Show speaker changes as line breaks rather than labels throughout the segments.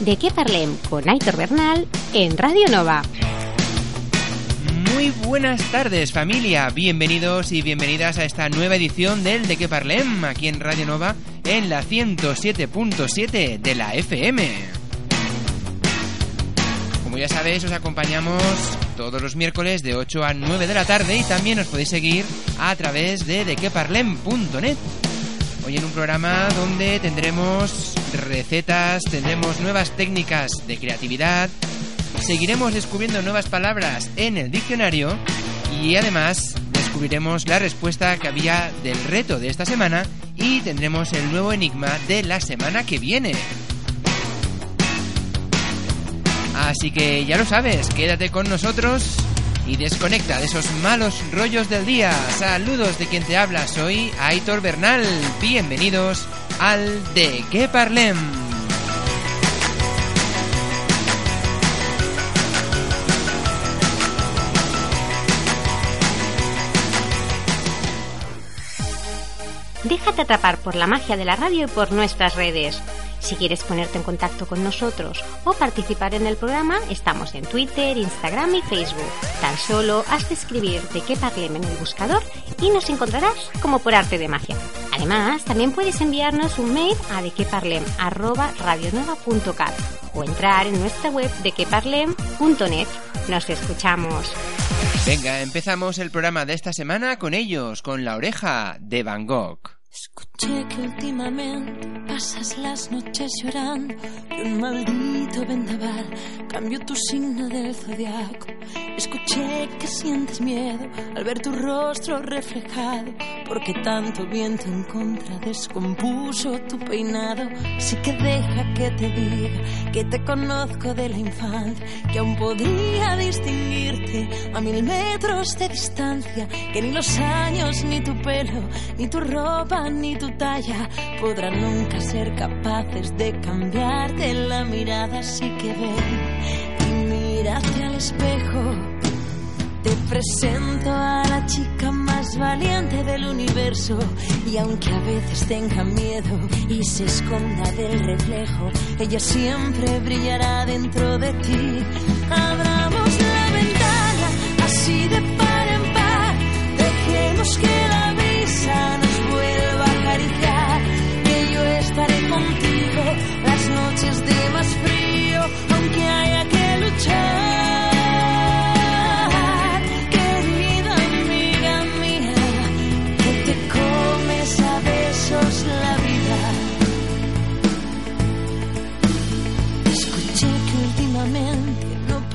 De qué parlem con Aitor Bernal en Radio Nova.
Muy buenas tardes familia, bienvenidos y bienvenidas a esta nueva edición del De qué parlem aquí en Radio Nova en la 107.7 de la FM. Como ya sabéis, os acompañamos todos los miércoles de 8 a 9 de la tarde y también os podéis seguir a través de dequeparlem.net. Hoy en un programa donde tendremos recetas, tendremos nuevas técnicas de creatividad, seguiremos descubriendo nuevas palabras en el diccionario y además descubriremos la respuesta que había del reto de esta semana y tendremos el nuevo enigma de la semana que viene. Así que ya lo sabes, quédate con nosotros y desconecta de esos malos rollos del día. Saludos de quien te habla, soy Aitor Bernal. Bienvenidos al De qué parlem.
Déjate atrapar por la magia de la radio y por nuestras redes. Si quieres ponerte en contacto con nosotros o participar en el programa, estamos en Twitter, Instagram y Facebook. Tan solo has de escribir de qué parlem en el buscador y nos encontrarás como por arte de magia. Además, también puedes enviarnos un mail a dequeparlem@radionova.cat o entrar en nuestra web dequeparlem.net. Nos escuchamos.
Venga, empezamos el programa de esta semana con ellos, con la oreja de Van Gogh.
Escuché que últimamente pasas las noches llorando que un maldito vendaval cambió tu signo del zodiaco. Escuché que sientes miedo al ver tu rostro reflejado porque tanto viento en contra descompuso tu peinado. Así que deja que te diga que te conozco de la infancia, que aún podría distinguirte a mil metros de distancia, que ni los años, ni tu pelo, ni tu ropa ni tu talla podrán nunca ser capaces de cambiarte la mirada. Así que ven y mírate al espejo. Te presento a la chica más valiente del universo y aunque a veces tenga miedo y se esconda del reflejo, ella siempre brillará dentro de ti. Abramos la ventana así de par en par, dejemos que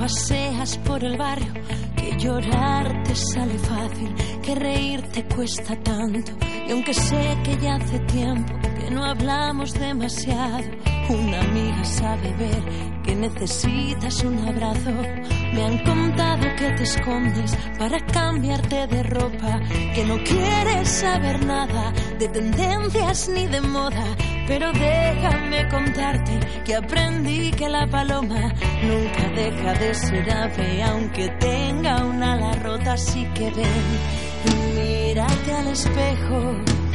paseas por el barrio, que llorar te sale fácil, que reír te cuesta tanto. Y aunque sé que ya hace tiempo que no hablamos demasiado, una amiga sabe ver que necesitas un abrazo. Me han contado que te escondes para cambiarte de ropa, que no quieres saber nada de tendencias ni de moda. Pero déjame contarte que aprendí que la paloma nunca deja de ser ave, aunque tenga una ala rota. Así que ven mírate al espejo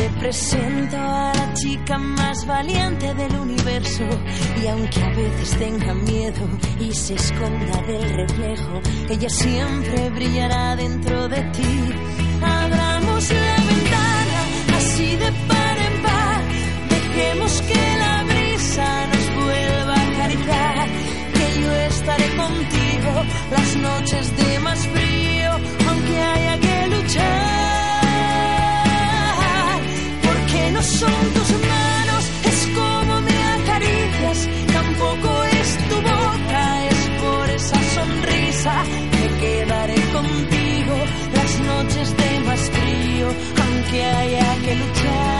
te presento a la chica más valiente del universo. Y aunque a veces tenga miedo y se esconda del reflejo, ella siempre brillará dentro de ti. Abramos la ventana así de par en par, dejemos que la brisa nos vuelva a acariciar, que yo estaré contigo las noches de más frío, aunque haya son tus manos, es como me acaricias, tampoco es tu boca, es por esa sonrisa que quedaré contigo las noches de más frío, aunque haya que luchar.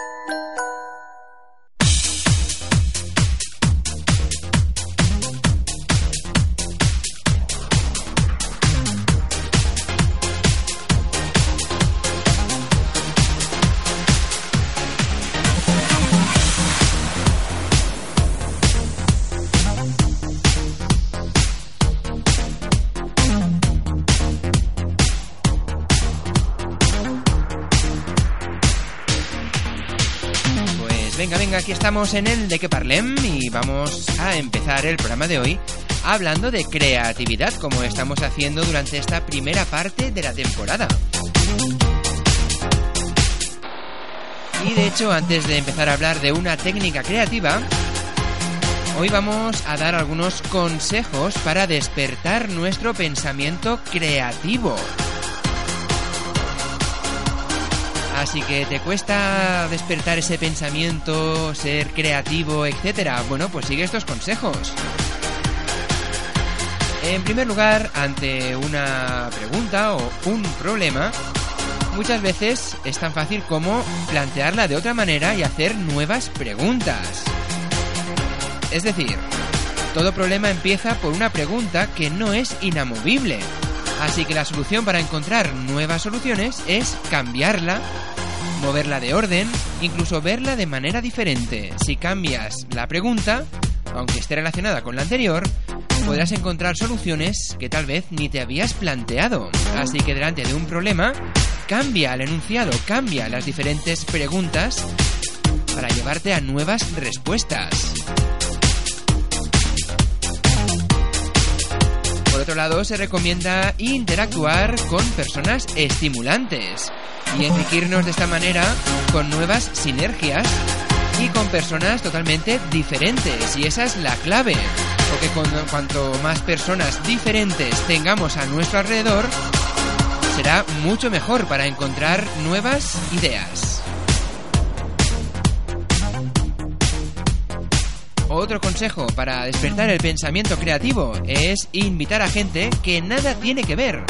Estamos en el de que parlem y vamos a empezar el programa de hoy hablando de creatividad como estamos haciendo durante esta primera parte de la temporada. Y de hecho, antes de empezar a hablar de una técnica creativa, hoy vamos a dar algunos consejos para despertar nuestro pensamiento creativo. Así que te cuesta despertar ese pensamiento, ser creativo, etcétera. Bueno, pues sigue estos consejos. En primer lugar, ante una pregunta o un problema, muchas veces es tan fácil como plantearla de otra manera y hacer nuevas preguntas. Es decir, todo problema empieza por una pregunta que no es inamovible. Así que la solución para encontrar nuevas soluciones es cambiarla moverla de orden, incluso verla de manera diferente. Si cambias la pregunta, aunque esté relacionada con la anterior, podrás encontrar soluciones que tal vez ni te habías planteado. Así que delante de un problema, cambia el enunciado, cambia las diferentes preguntas para llevarte a nuevas respuestas. Por otro lado, se recomienda interactuar con personas estimulantes y enriquirnos de esta manera con nuevas sinergias y con personas totalmente diferentes. Y esa es la clave, porque cuanto más personas diferentes tengamos a nuestro alrededor, será mucho mejor para encontrar nuevas ideas. Otro consejo para despertar el pensamiento creativo es invitar a gente que nada tiene que ver.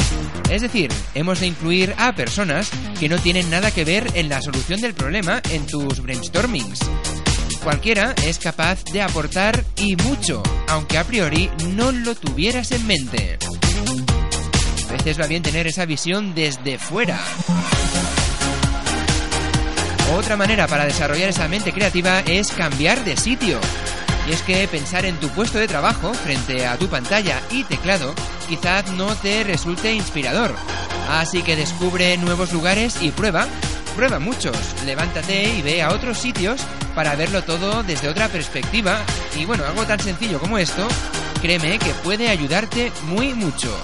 Es decir, hemos de incluir a personas que no tienen nada que ver en la solución del problema en tus brainstormings. Cualquiera es capaz de aportar y mucho, aunque a priori no lo tuvieras en mente. A veces va bien tener esa visión desde fuera. Otra manera para desarrollar esa mente creativa es cambiar de sitio. Y es que pensar en tu puesto de trabajo frente a tu pantalla y teclado quizás no te resulte inspirador. Así que descubre nuevos lugares y prueba, prueba muchos. Levántate y ve a otros sitios para verlo todo desde otra perspectiva. Y bueno, algo tan sencillo como esto, créeme que puede ayudarte muy mucho.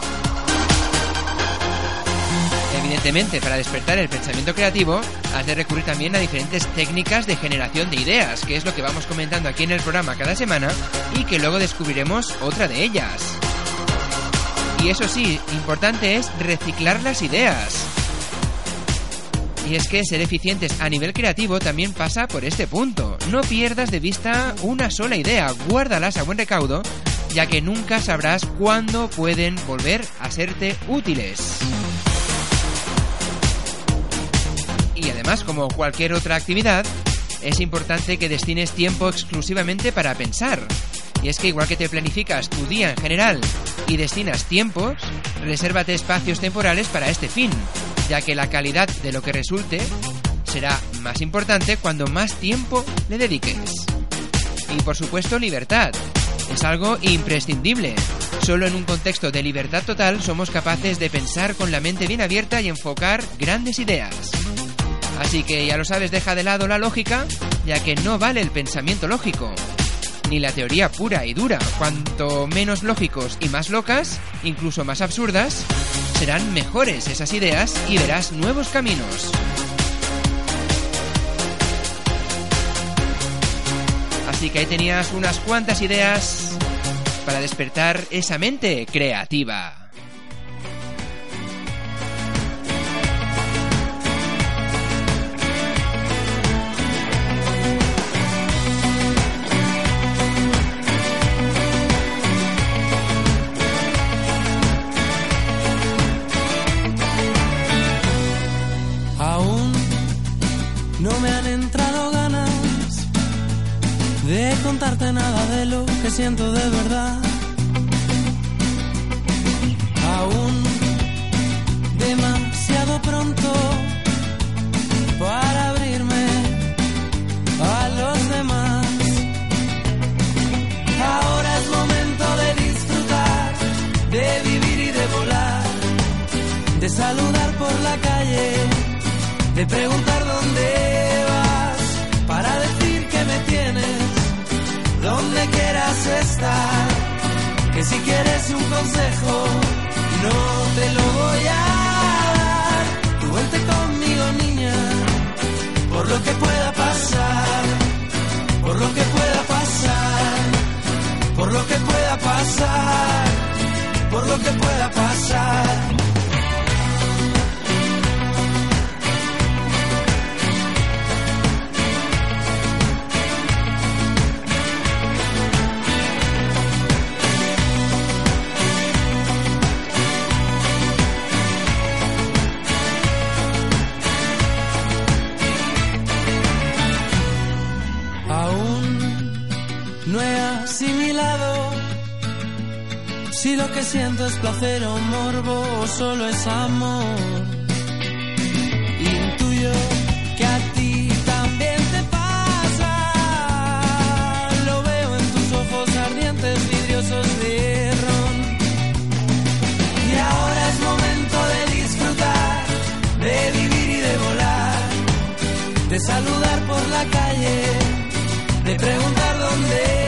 Evidentemente, para despertar el pensamiento creativo, has de recurrir también a diferentes técnicas de generación de ideas, que es lo que vamos comentando aquí en el programa cada semana y que luego descubriremos otra de ellas. Y eso sí, importante es reciclar las ideas. Y es que ser eficientes a nivel creativo también pasa por este punto. No pierdas de vista una sola idea, guárdalas a buen recaudo, ya que nunca sabrás cuándo pueden volver a serte útiles. Y además, como cualquier otra actividad, es importante que destines tiempo exclusivamente para pensar. Y es que igual que te planificas tu día en general y destinas tiempos, resérvate espacios temporales para este fin, ya que la calidad de lo que resulte será más importante cuando más tiempo le dediques. Y por supuesto libertad. Es algo imprescindible. Solo en un contexto de libertad total somos capaces de pensar con la mente bien abierta y enfocar grandes ideas. Así que ya lo sabes, deja de lado la lógica, ya que no vale el pensamiento lógico, ni la teoría pura y dura. Cuanto menos lógicos y más locas, incluso más absurdas, serán mejores esas ideas y verás nuevos caminos. Así que ahí tenías unas cuantas ideas para despertar esa mente creativa.
Contarte nada de lo que siento de verdad. Aún demasiado pronto para abrirme a los demás. Ahora es momento de disfrutar, de vivir y de volar, de saludar por la calle de preguntar dónde vas para decir que me tienes donde quieras estar que si quieres un consejo no te lo voy a dar. Tú vente conmigo niña por lo que pueda pasar por lo que pueda pasar por lo que pueda pasar por lo que pueda pasar que siento es placer o morbo o solo es amor. Intuyo que a ti también te pasa. Lo veo en tus ojos ardientes, vidriosos de ron. Y ahora es momento de disfrutar, de vivir y de volar, de saludar por la calle, de preguntar dónde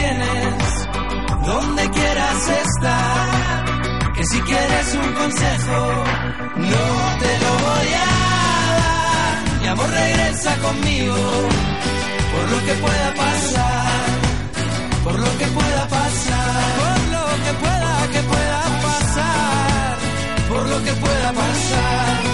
tienes, donde quieras estar, que si quieres un consejo, no te lo voy a dar. Mi amor regresa conmigo, por lo que pueda pasar, por lo que pueda pasar, por lo que pueda, que pueda pasar, por lo que pueda pasar.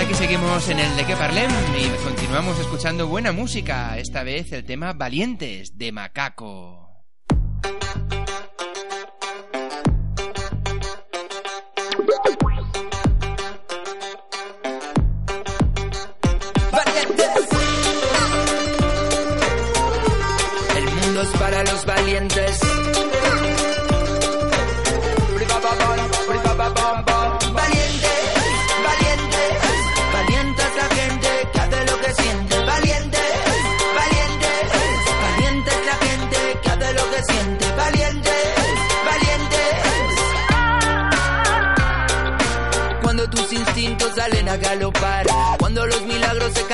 Aquí seguimos en el de que parlem y continuamos escuchando buena música. Esta vez el tema Valientes de Macaco.
El mundo es para los. Valientes,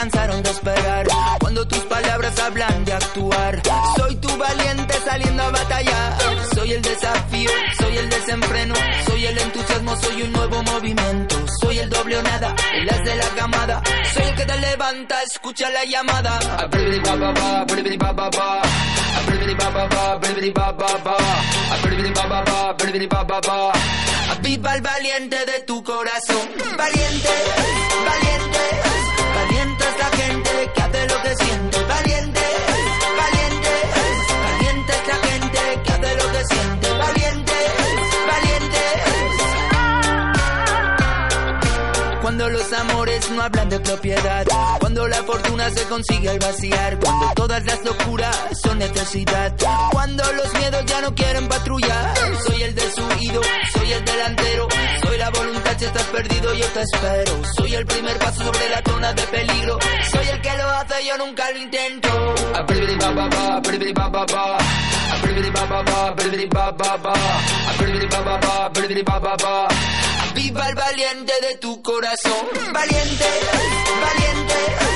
cansaron de esperar, cuando tus palabras hablan de actuar. Soy tu valiente saliendo a batallar. Soy el desafío, soy el desenfreno, soy el entusiasmo, soy un nuevo movimiento. Soy el doble o nada, el as de la camada. Soy el que te levanta, escucha la llamada. Aviva el valiente de tu corazón. Valiente, valiente, valiente es la gente que hace lo que siente. Valiente, valiente, valiente es la gente que hace lo que siente. Valiente, valiente. Cuando los amores no hablan de propiedad, cuando la fortuna se consigue al vaciar, cuando todas las locuras son necesidad, cuando los miedos ya no quieren patrullar. Soy el desuido, soy el delantero, soy la voluntad si estás perdido yo te espero. Soy el primer paso sobre la zona de peligro, soy el que lo hace yo nunca lo intento. Viva el valiente de tu corazón. Valiente, valiente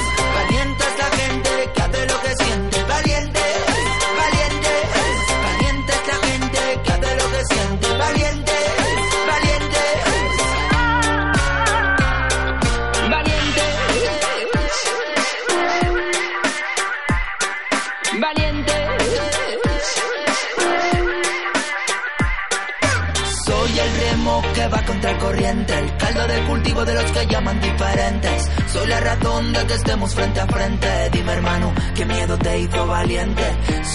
corriente, el caldo de cultivo de los que llaman diferentes. Soy la razón de que estemos frente a frente. Dime hermano, qué miedo te hizo valiente.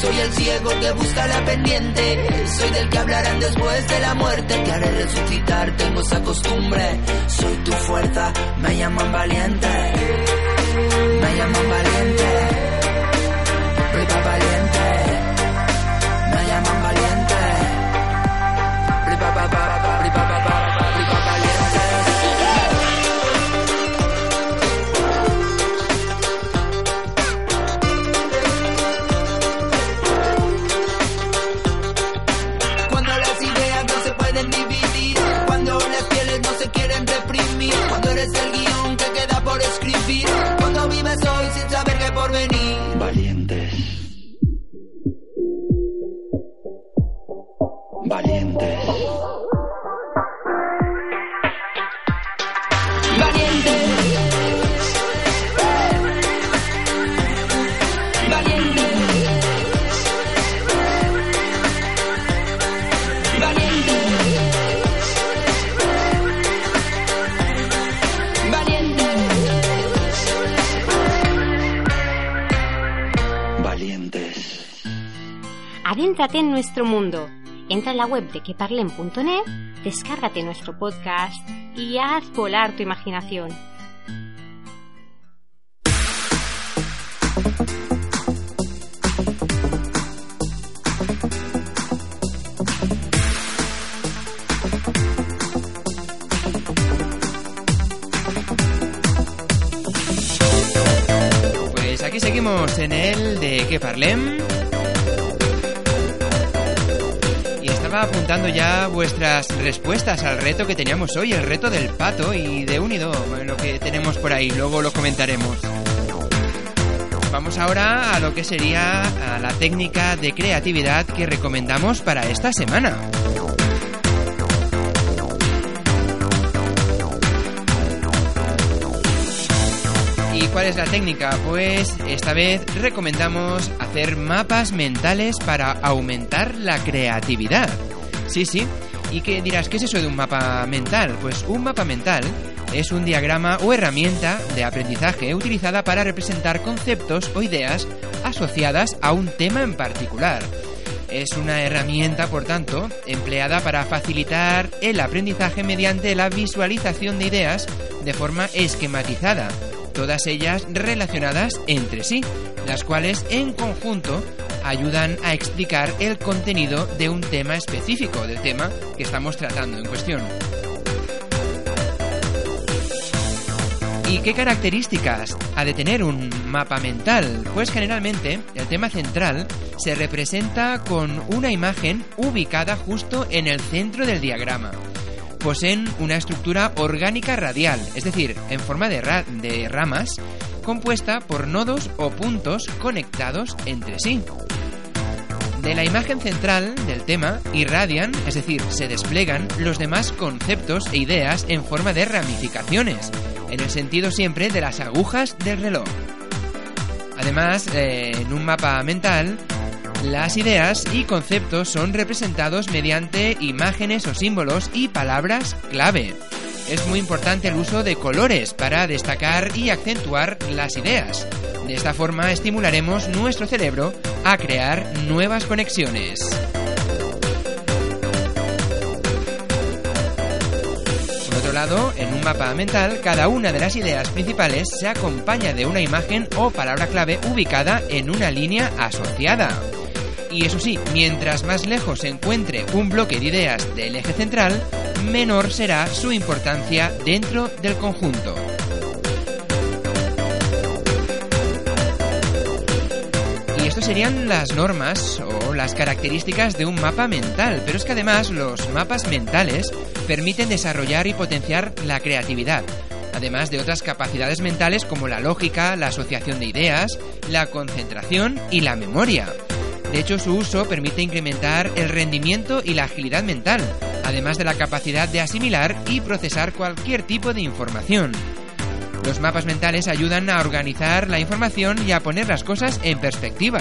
Soy el ciego que busca la pendiente. Soy del que hablarán después de la muerte. Te haré resucitar, tengo esa costumbre. Soy tu fuerza, me llaman valiente. Me llaman valiente.
En nuestro mundo. Entra en la web de queparlen.net, descárgate nuestro podcast y haz volar tu imaginación.
Pues aquí seguimos en el de queparlem. Apuntando ya vuestras respuestas al reto que teníamos hoy, el reto del pato y de unido, lo que tenemos por ahí, luego lo comentaremos. Vamos ahora a lo que sería la técnica de creatividad que recomendamos para esta semana. ¿Cuál es la técnica? Pues esta vez recomendamos hacer mapas mentales para aumentar la creatividad. Sí, sí. ¿Y qué dirás? ¿Qué es eso de un mapa mental? Pues un mapa mental es un diagrama o herramienta de aprendizaje utilizada para representar conceptos o ideas asociadas a un tema en particular. Es una herramienta, por tanto, empleada para facilitar el aprendizaje mediante la visualización de ideas de forma esquematizada todas ellas relacionadas entre sí, las cuales en conjunto ayudan a explicar el contenido de un tema específico, del tema que estamos tratando en cuestión. ¿Y qué características ha de tener un mapa mental? Pues generalmente el tema central se representa con una imagen ubicada justo en el centro del diagrama poseen una estructura orgánica radial, es decir, en forma de, ramas, compuesta por nodos o puntos conectados entre sí. De la imagen central del tema irradian, es decir, se desplegan los demás conceptos e ideas en forma de ramificaciones, en el sentido siempre de las agujas del reloj. Además, eh, en un mapa mental, las ideas y conceptos son representados mediante imágenes o símbolos y palabras clave. Es muy importante el uso de colores para destacar y acentuar las ideas. De esta forma estimularemos nuestro cerebro a crear nuevas conexiones. Por otro lado, en un mapa mental, cada una de las ideas principales se acompaña de una imagen o palabra clave ubicada en una línea asociada. Y eso sí, mientras más lejos se encuentre un bloque de ideas del eje central, menor será su importancia dentro del conjunto. Y esto serían las normas o las características de un mapa mental, pero es que además los mapas mentales permiten desarrollar y potenciar la creatividad, además de otras capacidades mentales como la lógica, la asociación de ideas, la concentración y la memoria. De hecho, su uso permite incrementar el rendimiento y la agilidad mental, además de la capacidad de asimilar y procesar cualquier tipo de información. Los mapas mentales ayudan a organizar la información y a poner las cosas en perspectiva.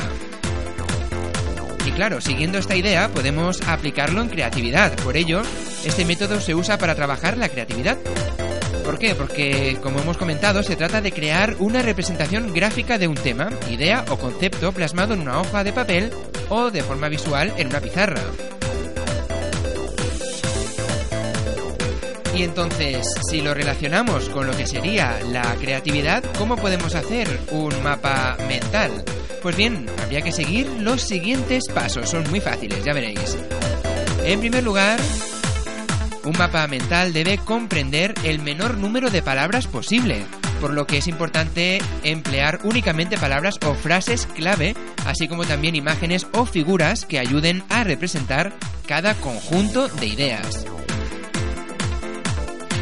Y claro, siguiendo esta idea podemos aplicarlo en creatividad. Por ello, este método se usa para trabajar la creatividad. ¿Por qué? Porque, como hemos comentado, se trata de crear una representación gráfica de un tema, idea o concepto plasmado en una hoja de papel o de forma visual en una pizarra. Y entonces, si lo relacionamos con lo que sería la creatividad, ¿cómo podemos hacer un mapa mental? Pues bien, habría que seguir los siguientes pasos, son muy fáciles, ya veréis. En primer lugar, un mapa mental debe comprender el menor número de palabras posible, por lo que es importante emplear únicamente palabras o frases clave, así como también imágenes o figuras que ayuden a representar cada conjunto de ideas.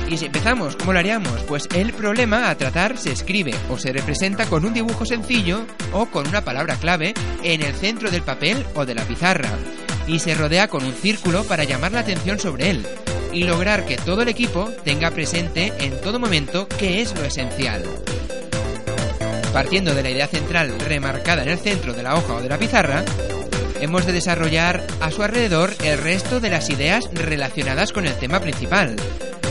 Y si empezamos, ¿cómo lo haríamos? Pues el problema a tratar se escribe o se representa con un dibujo sencillo o con una palabra clave en el centro del papel o de la pizarra y se rodea con un círculo para llamar la atención sobre él y lograr que todo el equipo tenga presente en todo momento qué es lo esencial. Partiendo de la idea central remarcada en el centro de la hoja o de la pizarra, hemos de desarrollar a su alrededor el resto de las ideas relacionadas con el tema principal.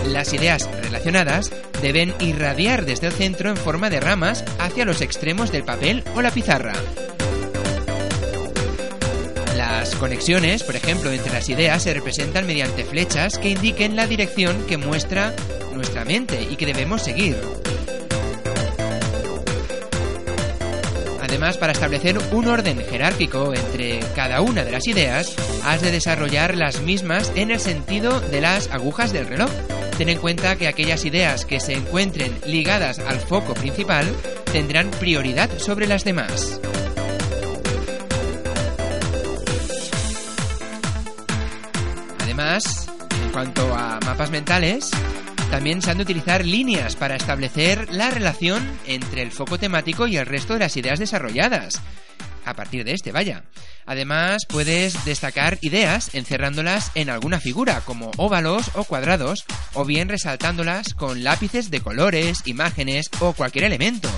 Las ideas relacionadas deben irradiar desde el centro en forma de ramas hacia los extremos del papel o la pizarra. Las conexiones, por ejemplo, entre las ideas se representan mediante flechas que indiquen la dirección que muestra nuestra mente y que debemos seguir. Además, para establecer un orden jerárquico entre cada una de las ideas, has de desarrollar las mismas en el sentido de las agujas del reloj. Ten en cuenta que aquellas ideas que se encuentren ligadas al foco principal tendrán prioridad sobre las demás. Cuanto a mapas mentales, también se han de utilizar líneas para establecer la relación entre el foco temático y el resto de las ideas desarrolladas. A partir de este, vaya. Además, puedes destacar ideas encerrándolas en alguna figura, como óvalos o cuadrados, o bien resaltándolas con lápices de colores, imágenes o cualquier elemento.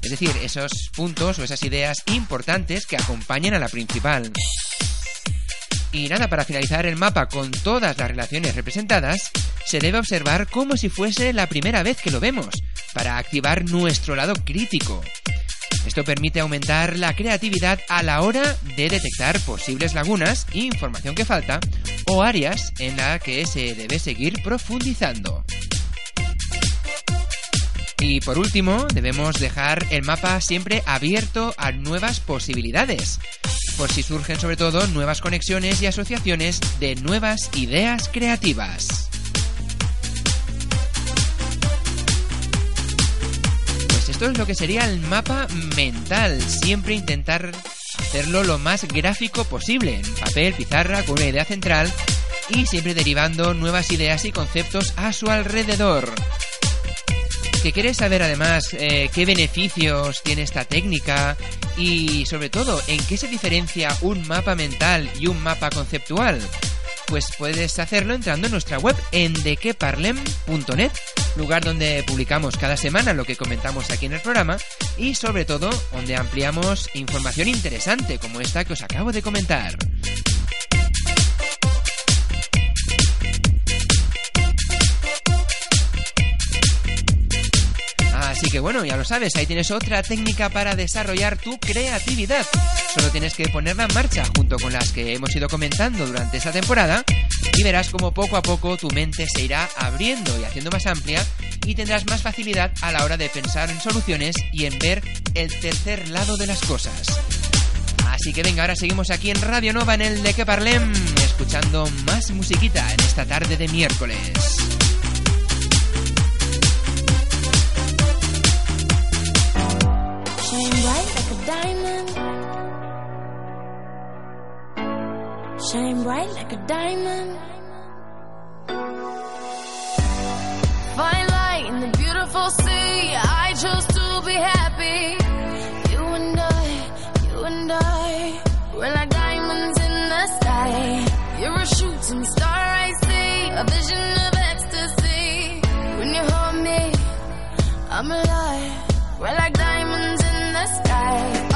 Es decir, esos puntos o esas ideas importantes que acompañan a la principal. Y nada, para finalizar el mapa con todas las relaciones representadas, se debe observar como si fuese la primera vez que lo vemos, para activar nuestro lado crítico. Esto permite aumentar la creatividad a la hora de detectar posibles lagunas, información que falta o áreas en las que se debe seguir profundizando. Y por último, debemos dejar el mapa siempre abierto a nuevas posibilidades, por si surgen sobre todo nuevas conexiones y asociaciones de nuevas ideas creativas. Pues esto es lo que sería el mapa mental, siempre intentar hacerlo lo más gráfico posible, en papel, pizarra, con una idea central y siempre derivando nuevas ideas y conceptos a su alrededor que quieres saber además eh, qué beneficios tiene esta técnica y sobre todo en qué se diferencia un mapa mental y un mapa conceptual, pues puedes hacerlo entrando en nuestra web en dequeparlem.net, lugar donde publicamos cada semana lo que comentamos aquí en el programa y sobre todo donde ampliamos información interesante como esta que os acabo de comentar. Así que bueno, ya lo sabes, ahí tienes otra técnica para desarrollar tu creatividad. Solo tienes que ponerla en marcha junto con las que hemos ido comentando durante esta temporada y verás como poco a poco tu mente se irá abriendo y haciendo más amplia y tendrás más facilidad a la hora de pensar en soluciones y en ver el tercer lado de las cosas. Así que venga, ahora seguimos aquí en Radio Nova en el de que parlem, escuchando más musiquita en esta tarde de miércoles.
Shine bright like a diamond. Shine bright like a diamond. Fine light in the beautiful sea. I chose to be happy. You and I, you and I, we're like diamonds in the sky. You're a shooting star I see, a vision of ecstasy. When you hold me, I'm alive. We're like diamonds gonna.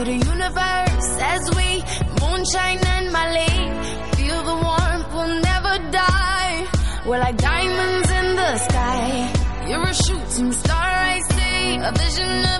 To the universe as we moonshine and Malay. Feel the warmth, we'll never die. We're like diamonds in the sky. You're a shooting star I see, a vision of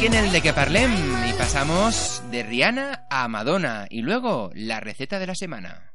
aquí en el de que parlem y pasamos de Rihanna a Madonna y luego la receta de la semana.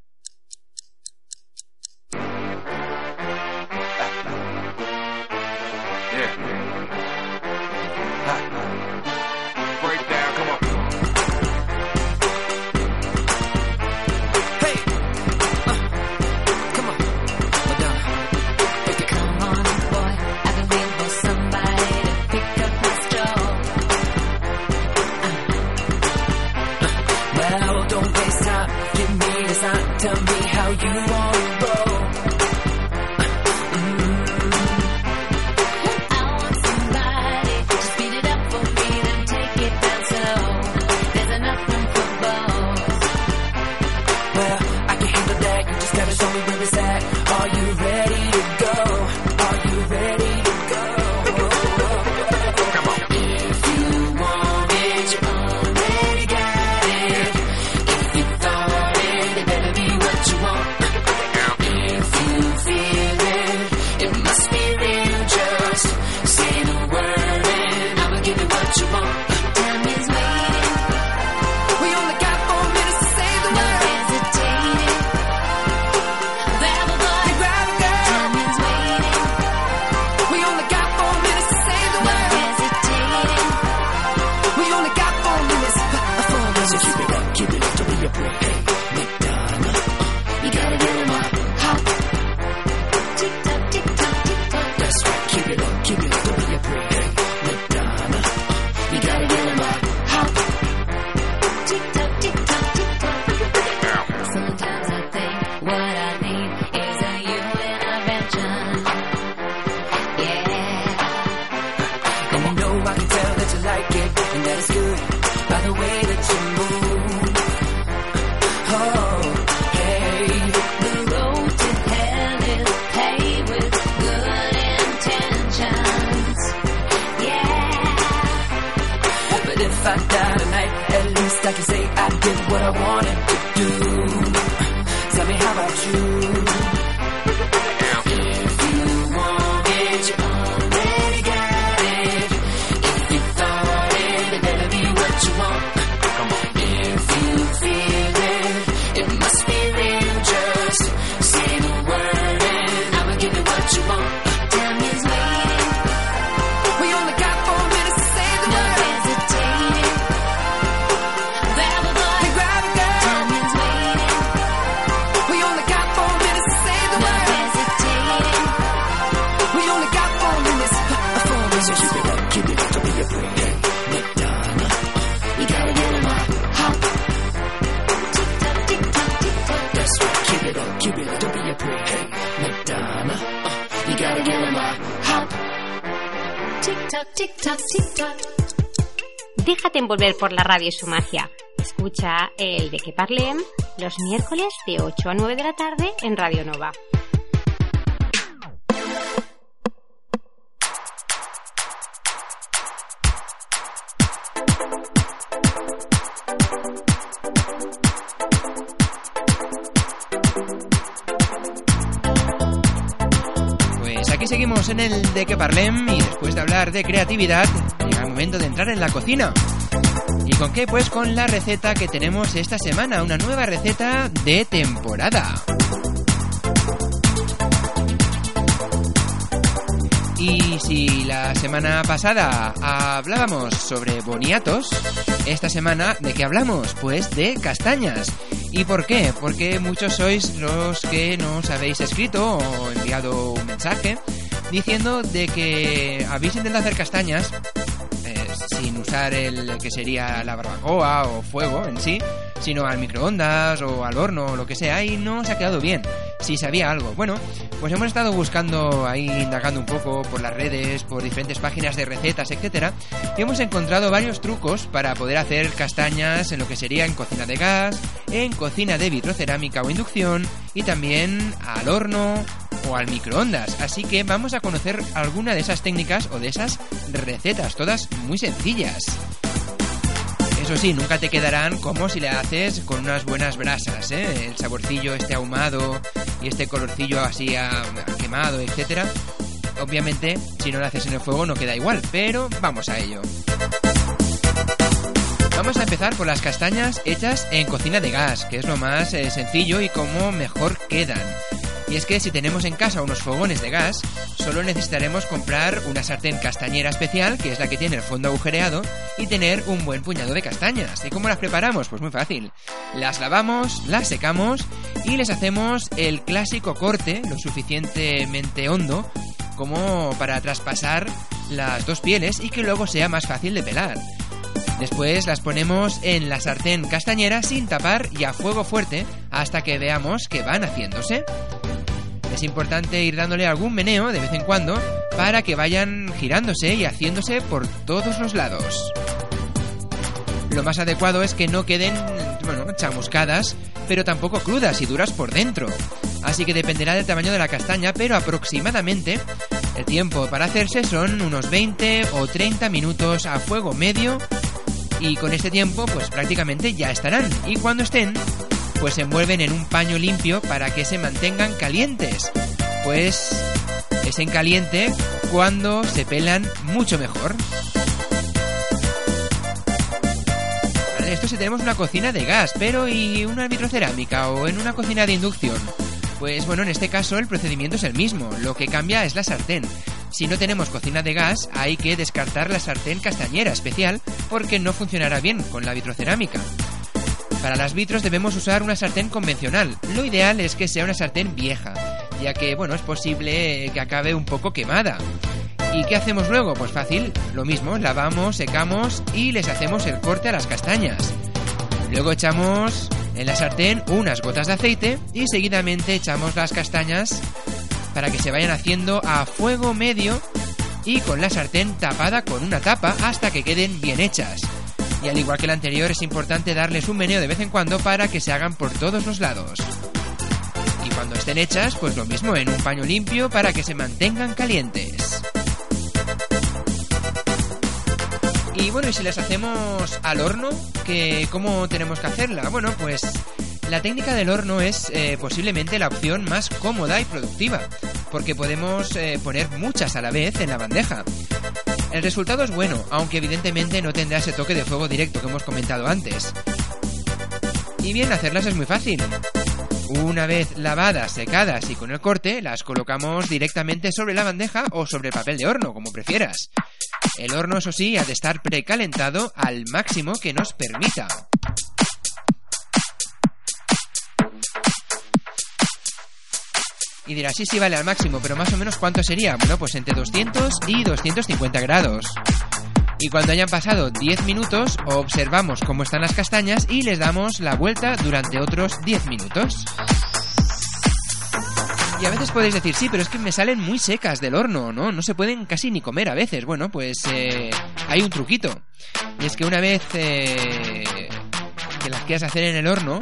I
wanna do.
volver por la radio y su magia. Escucha el de que parlem los miércoles de 8 a 9 de la tarde en Radio Nova.
Pues aquí seguimos en el de que parlem y después de hablar de creatividad, llega el momento de entrar en la cocina con qué? Pues con la receta que tenemos esta semana, una nueva receta de temporada. Y si la semana pasada hablábamos sobre boniatos, esta semana de qué hablamos? Pues de castañas. ¿Y por qué? Porque muchos sois los que nos habéis escrito o enviado un mensaje diciendo de que habéis intentado hacer castañas eh, sin usar el que sería la barbacoa o fuego en sí, sino al microondas o al horno o lo que sea y no se ha quedado bien. Si sabía algo. Bueno, pues hemos estado buscando ahí, indagando un poco por las redes, por diferentes páginas de recetas, etcétera, y hemos encontrado varios trucos para poder hacer castañas en lo que sería en cocina de gas, en cocina de vitrocerámica o inducción y también al horno o al microondas. Así que vamos a conocer alguna de esas técnicas o de esas recetas, todas muy sencillas. Eso sí, nunca te quedarán como si le haces con unas buenas brasas, ¿eh? El saborcillo este ahumado y este colorcillo así a, a quemado, etcétera. Obviamente, si no lo haces en el fuego no queda igual, pero vamos a ello. Vamos a empezar por las castañas hechas en cocina de gas, que es lo más eh, sencillo y como mejor quedan. Y es que si tenemos en casa unos fogones de gas, solo necesitaremos comprar una sartén castañera especial, que es la que tiene el fondo agujereado, y tener un buen puñado de castañas. ¿Y cómo las preparamos? Pues muy fácil. Las lavamos, las secamos y les hacemos el clásico corte, lo suficientemente hondo, como para traspasar las dos pieles y que luego sea más fácil de pelar. Después las ponemos en la sartén castañera sin tapar y a fuego fuerte hasta que veamos que van haciéndose. Es importante ir dándole algún meneo de vez en cuando para que vayan girándose y haciéndose por todos los lados. Lo más adecuado es que no queden, chamuscadas, pero tampoco crudas y duras por dentro. Así que dependerá del tamaño de la castaña, pero aproximadamente el tiempo para hacerse son unos 20 o 30 minutos a fuego medio y con este tiempo pues prácticamente ya estarán y cuando estén pues se envuelven en un paño limpio para que se mantengan calientes. Pues es en caliente cuando se pelan mucho mejor. Esto si tenemos una cocina de gas pero y una vitrocerámica o en una cocina de inducción pues bueno en este caso el procedimiento es el mismo lo que cambia es la sartén. Si no tenemos cocina de gas, hay que descartar la sartén castañera especial porque no funcionará bien con la vitrocerámica. Para las vitros debemos usar una sartén convencional. Lo ideal es que sea una sartén vieja, ya que, bueno, es posible que acabe un poco quemada. ¿Y qué hacemos luego? Pues fácil, lo mismo, lavamos, secamos y les hacemos el corte a las castañas. Luego echamos en la sartén unas gotas de aceite y seguidamente echamos las castañas para que se vayan haciendo a fuego medio y con la sartén tapada con una tapa hasta que queden bien hechas. Y al igual que el anterior es importante darles un meneo de vez en cuando para que se hagan por todos los lados. Y cuando estén hechas, pues lo mismo en un paño limpio para que se mantengan calientes. Y bueno, y si las hacemos al horno, que ¿cómo tenemos que hacerla? Bueno, pues la técnica del horno es eh, posiblemente la opción más cómoda y productiva, porque podemos eh, poner muchas a la vez en la bandeja. El resultado es bueno, aunque evidentemente no tendrá ese toque de fuego directo que hemos comentado antes. Y bien, hacerlas es muy fácil. Una vez lavadas, secadas y con el corte, las colocamos directamente sobre la bandeja o sobre el papel de horno, como prefieras. El horno, eso sí, ha de estar precalentado al máximo que nos permita. Y dirás, sí, sí, vale, al máximo, pero más o menos ¿cuánto sería? Bueno, pues entre 200 y 250 grados. Y cuando hayan pasado 10 minutos, observamos cómo están las castañas y les damos la vuelta durante otros 10 minutos. Y a veces podéis decir, sí, pero es que me salen muy secas del horno, ¿no? No se pueden casi ni comer a veces. Bueno, pues eh, hay un truquito. Y es que una vez eh, que las quieras hacer en el horno,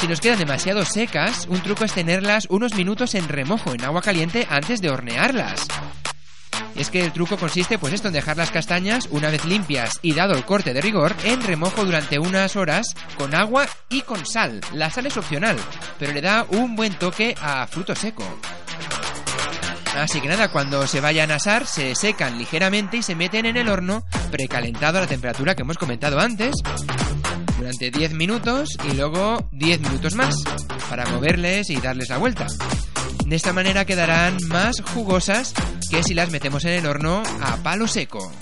si nos quedan demasiado secas, un truco es tenerlas unos minutos en remojo en agua caliente antes de hornearlas. Es que el truco consiste pues en dejar las castañas una vez limpias y dado el corte de rigor en remojo durante unas horas con agua y con sal. La sal es opcional, pero le da un buen toque a fruto seco. Así que nada, cuando se vayan a asar, se secan ligeramente y se meten en el horno precalentado a la temperatura que hemos comentado antes durante 10 minutos y luego 10 minutos más para moverles y darles la vuelta. De esta manera quedarán más jugosas que si las metemos en el horno a palo seco.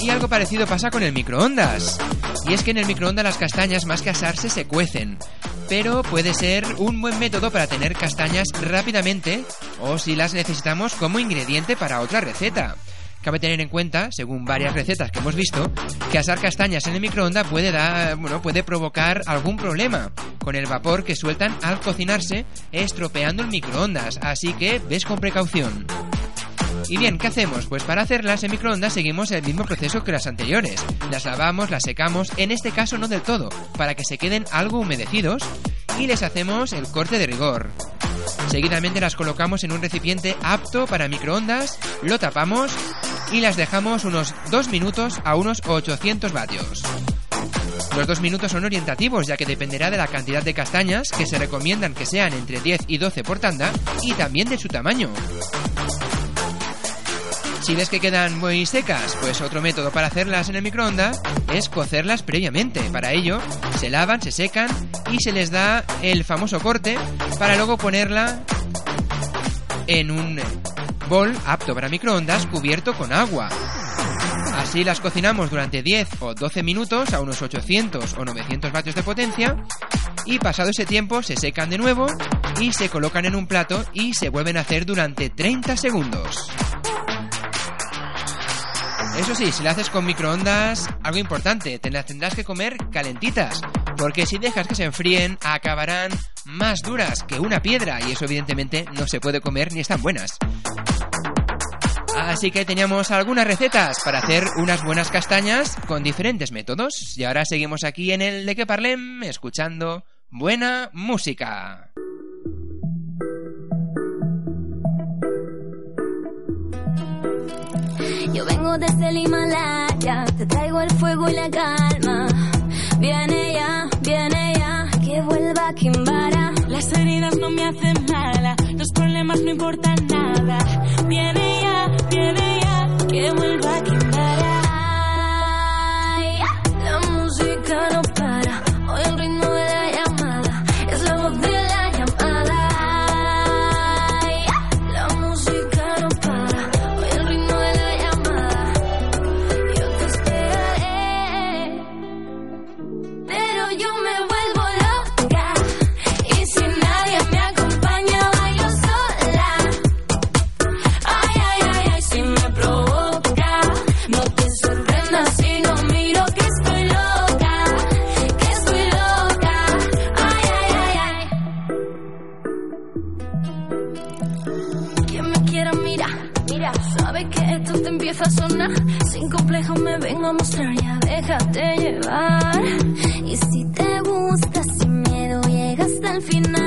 Y algo parecido pasa con el microondas. Y es que en el microondas las castañas más que asarse se cuecen. pero puede ser un buen método para tener castañas rápidamente o si las necesitamos como ingrediente para otra receta. Cabe tener en cuenta, según varias recetas que hemos visto, que asar castañas en el microondas puede dar, bueno, puede provocar algún problema con el vapor que sueltan al cocinarse, estropeando el microondas, así que ves con precaución. Y bien, ¿qué hacemos? Pues para hacerlas en microondas seguimos el mismo proceso que las anteriores. Las lavamos, las secamos, en este caso no del todo, para que se queden algo humedecidos y les hacemos el corte de rigor. Seguidamente las colocamos en un recipiente apto para microondas, lo tapamos y las dejamos unos 2 minutos a unos 800 vatios. Los dos minutos son orientativos ya que dependerá de la cantidad de castañas que se recomiendan que sean entre 10 y 12 por tanda y también de su tamaño. Si ves que quedan muy secas, pues otro método para hacerlas en el microondas es cocerlas previamente. Para ello, se lavan, se secan y se les da el famoso corte para luego ponerla en un bol apto para microondas cubierto con agua. Así las cocinamos durante 10 o 12 minutos a unos 800 o 900 vatios de potencia y pasado ese tiempo se secan de nuevo y se colocan en un plato y se vuelven a hacer durante 30 segundos. Eso sí, si la haces con microondas, algo importante, te las tendrás que comer calentitas, porque si dejas que se enfríen, acabarán más duras que una piedra y eso evidentemente no se puede comer ni están buenas. Así que teníamos algunas recetas para hacer unas buenas castañas con diferentes métodos. Y ahora seguimos aquí en el de que parlem escuchando buena música.
Yo vengo desde el Himalaya, te traigo el fuego y la calma. Viene ya, viene ya, que vuelva Kimbara.
Las heridas no me hacen nada, los problemas no importan nada. Viene ya, viene ya, que vuelva
a mostrar, ya déjate llevar. Y si te gusta, sin miedo, llega hasta el final.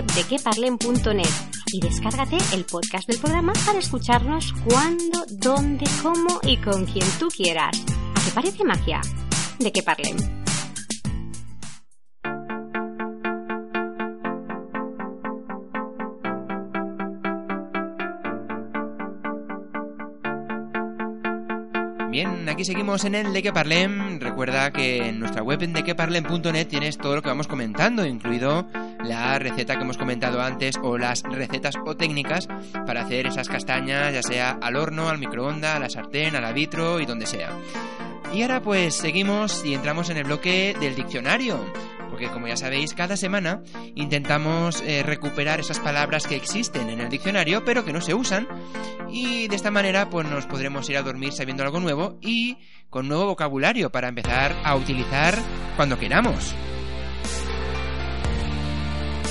Web de queparlen.net y descárgate el podcast del programa para escucharnos cuando, dónde, cómo y con quien tú quieras. ¿A qué parece magia? De que parlen.
Bien, aquí seguimos en el De Que Parlem. Recuerda que en nuestra web en dequeparlem.net tienes todo lo que vamos comentando, incluido la receta que hemos comentado antes o las recetas o técnicas para hacer esas castañas, ya sea al horno, al microondas, a la sartén, a la vitro y donde sea. Y ahora pues seguimos y entramos en el bloque del diccionario porque como ya sabéis, cada semana intentamos eh, recuperar esas palabras que existen en el diccionario, pero que no se usan, y de esta manera pues nos podremos ir a dormir sabiendo algo nuevo y con nuevo vocabulario para empezar a utilizar cuando queramos.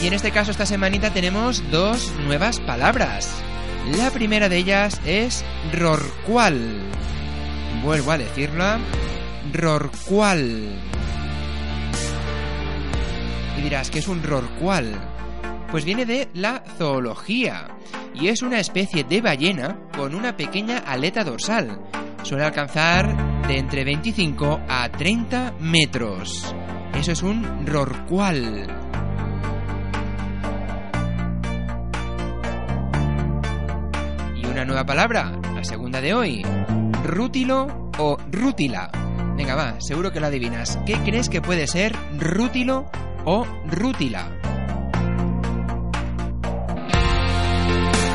Y en este caso esta semanita tenemos dos nuevas palabras. La primera de ellas es rorcual. Vuelvo a decirla. Rorcual. Y dirás, ¿qué es un rorcual? Pues viene de la zoología y es una especie de ballena con una pequeña aleta dorsal. Suele alcanzar de entre 25 a 30 metros. Eso es un rorcual. Una nueva palabra, la segunda de hoy. Rútilo o rútila. Venga, va, seguro que lo adivinas. ¿Qué crees que puede ser rútilo o rútila.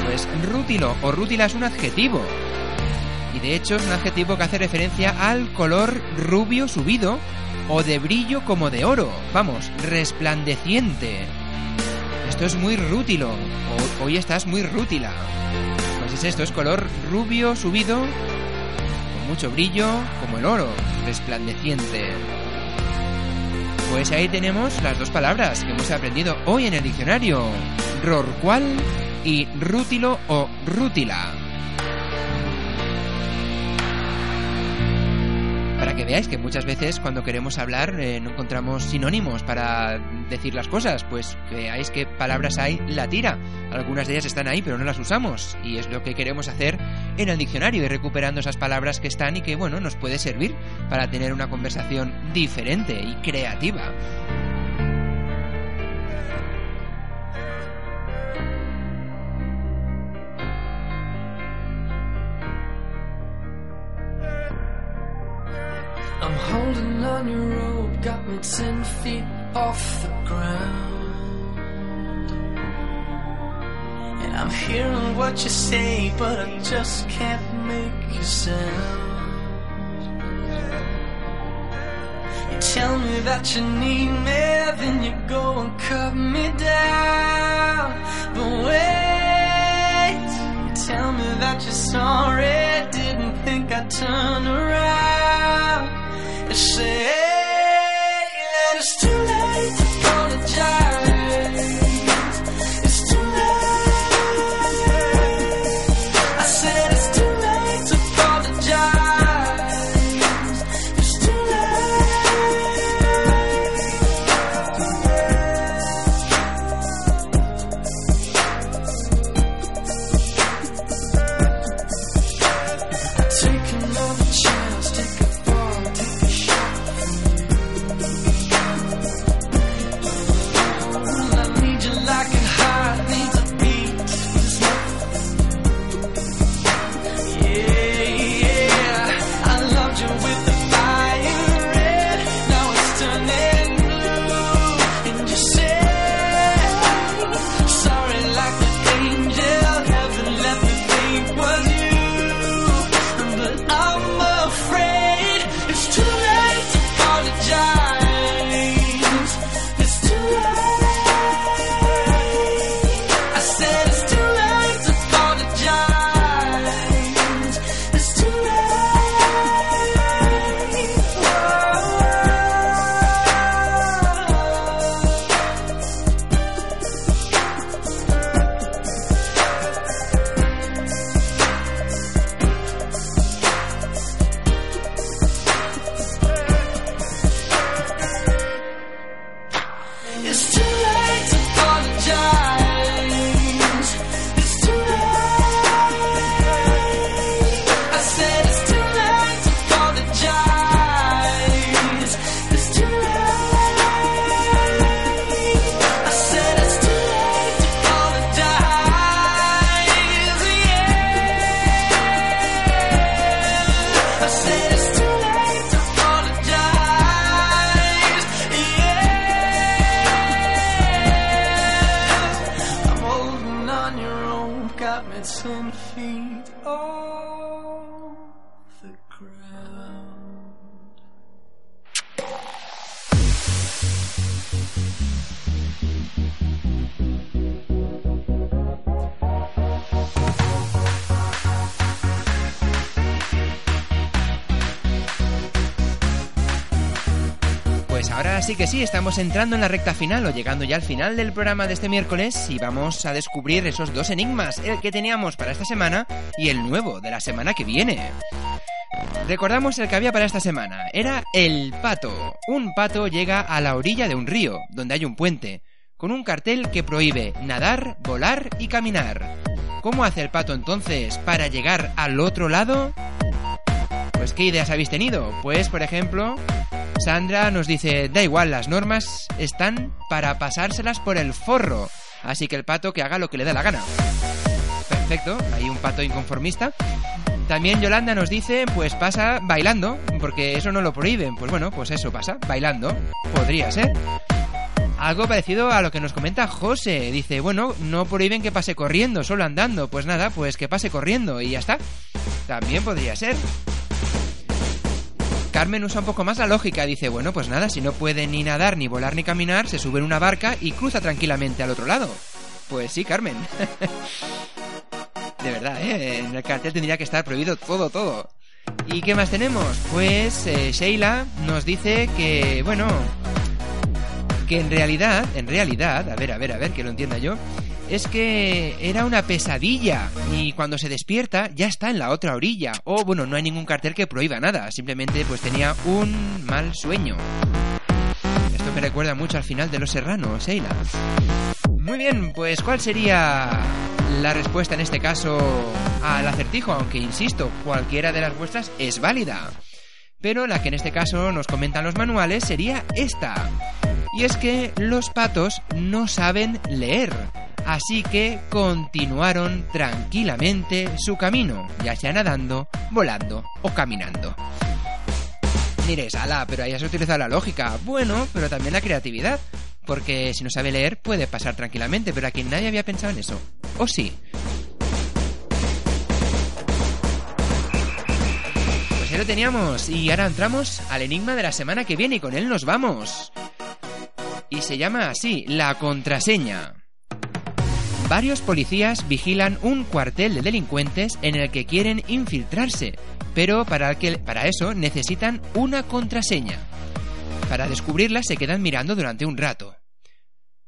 Pues rútilo o rútila es un adjetivo. Y de hecho es un adjetivo que hace referencia al color rubio subido o de brillo como de oro. Vamos, resplandeciente. Esto es muy rútilo. Hoy estás muy rútila. Es esto, es color rubio subido, con mucho brillo, como el oro, resplandeciente. Pues ahí tenemos las dos palabras que hemos aprendido hoy en el diccionario. Rorcual y rútilo o rútila. Que veáis que muchas veces cuando queremos hablar eh, no encontramos sinónimos para decir las cosas, pues veáis qué palabras hay la tira. Algunas de ellas están ahí pero no las usamos y es lo que queremos hacer en el diccionario y recuperando esas palabras que están y que bueno nos puede servir para tener una conversación diferente y creativa.
I'm holding on your rope, got me ten feet off the ground. And I'm hearing what you say, but I just can't make a sound. You tell me that you need me, then you go and cut me down. But wait, you tell me that you're sorry, didn't think I'd turn around say
Pues ahora sí que sí, estamos entrando en la recta final o llegando ya al final del programa de este miércoles y vamos a descubrir esos dos enigmas, el que teníamos para esta semana y el nuevo de la semana que viene. Recordamos el que había para esta semana, era el pato. Un pato llega a la orilla de un río, donde hay un puente, con un cartel que prohíbe nadar, volar y caminar. ¿Cómo hace el pato entonces para llegar al otro lado? Pues ¿qué ideas habéis tenido? Pues, por ejemplo, Sandra nos dice, da igual, las normas están para pasárselas por el forro. Así que el pato que haga lo que le da la gana. Perfecto, hay un pato inconformista. También Yolanda nos dice, pues pasa bailando, porque eso no lo prohíben. Pues bueno, pues eso pasa, bailando. Podría ser. Algo parecido a lo que nos comenta José. Dice, bueno, no prohíben que pase corriendo, solo andando. Pues nada, pues que pase corriendo y ya está. También podría ser. Carmen usa un poco más la lógica. Dice, bueno, pues nada, si no puede ni nadar, ni volar, ni caminar, se sube en una barca y cruza tranquilamente al otro lado. Pues sí, Carmen. De verdad, ¿eh? En el cartel tendría que estar prohibido todo, todo. ¿Y qué más tenemos? Pues eh, Sheila nos dice que, bueno, que en realidad, en realidad, a ver, a ver, a ver, que lo entienda yo, es que era una pesadilla y cuando se despierta ya está en la otra orilla. O bueno, no hay ningún cartel que prohíba nada, simplemente pues tenía un mal sueño. Esto me recuerda mucho al final de Los Serranos, Sheila. Muy bien, pues ¿cuál sería la respuesta en este caso al acertijo? Aunque insisto, cualquiera de las vuestras es válida. Pero la que en este caso nos comentan los manuales sería esta. Y es que los patos no saben leer. Así que continuaron tranquilamente su camino, ya sea nadando, volando o caminando. Diréis, ala, pero ahí has utilizado la lógica. Bueno, pero también la creatividad. Porque si no sabe leer puede pasar tranquilamente, pero aquí nadie había pensado en eso. ¿O sí? Pues ahí lo teníamos y ahora entramos al enigma de la semana que viene y con él nos vamos. Y se llama así, la contraseña. Varios policías vigilan un cuartel de delincuentes en el que quieren infiltrarse, pero para, que, para eso necesitan una contraseña. Para descubrirla se quedan mirando durante un rato.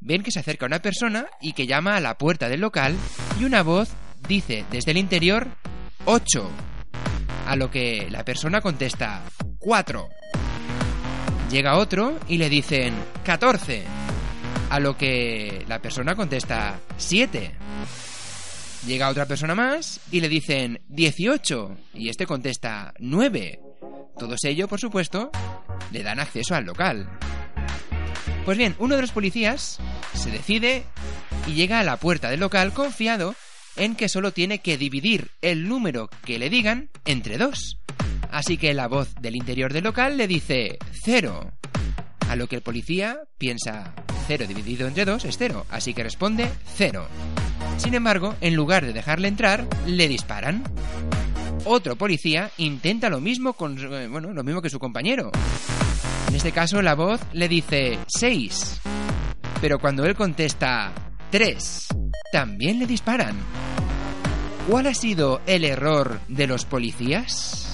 Ven que se acerca una persona y que llama a la puerta del local y una voz dice desde el interior 8. A lo que la persona contesta 4. Llega otro y le dicen 14. A lo que la persona contesta 7. Llega otra persona más y le dicen 18 y este contesta 9. Todos ellos, por supuesto, le dan acceso al local. Pues bien, uno de los policías se decide y llega a la puerta del local confiado en que solo tiene que dividir el número que le digan entre dos. Así que la voz del interior del local le dice cero. A lo que el policía piensa cero dividido entre dos es cero, así que responde cero. Sin embargo, en lugar de dejarle entrar, le disparan. Otro policía intenta lo mismo con eh, bueno, lo mismo que su compañero. En este caso la voz le dice 6. Pero cuando él contesta 3, también le disparan. ¿Cuál ha sido el error de los policías?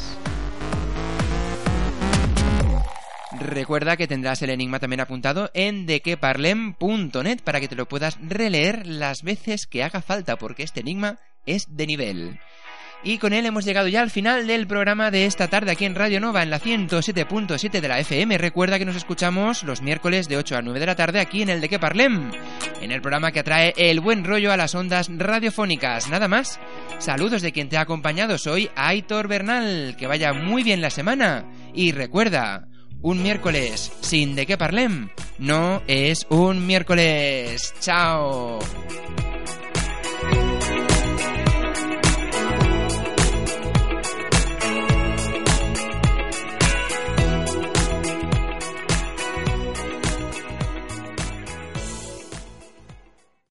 Recuerda que tendrás el enigma también apuntado en dequeparlem.net para que te lo puedas releer las veces que haga falta, porque este enigma es de nivel. Y con él hemos llegado ya al final del programa de esta tarde aquí en Radio Nova en la 107.7 de la FM. Recuerda que nos escuchamos los miércoles de 8 a 9 de la tarde aquí en el de que en el programa que atrae el buen rollo a las ondas radiofónicas. Nada más. Saludos de quien te ha acompañado. Soy Aitor Bernal. Que vaya muy bien la semana. Y recuerda, un miércoles sin de qué parlem no es un miércoles. Chao.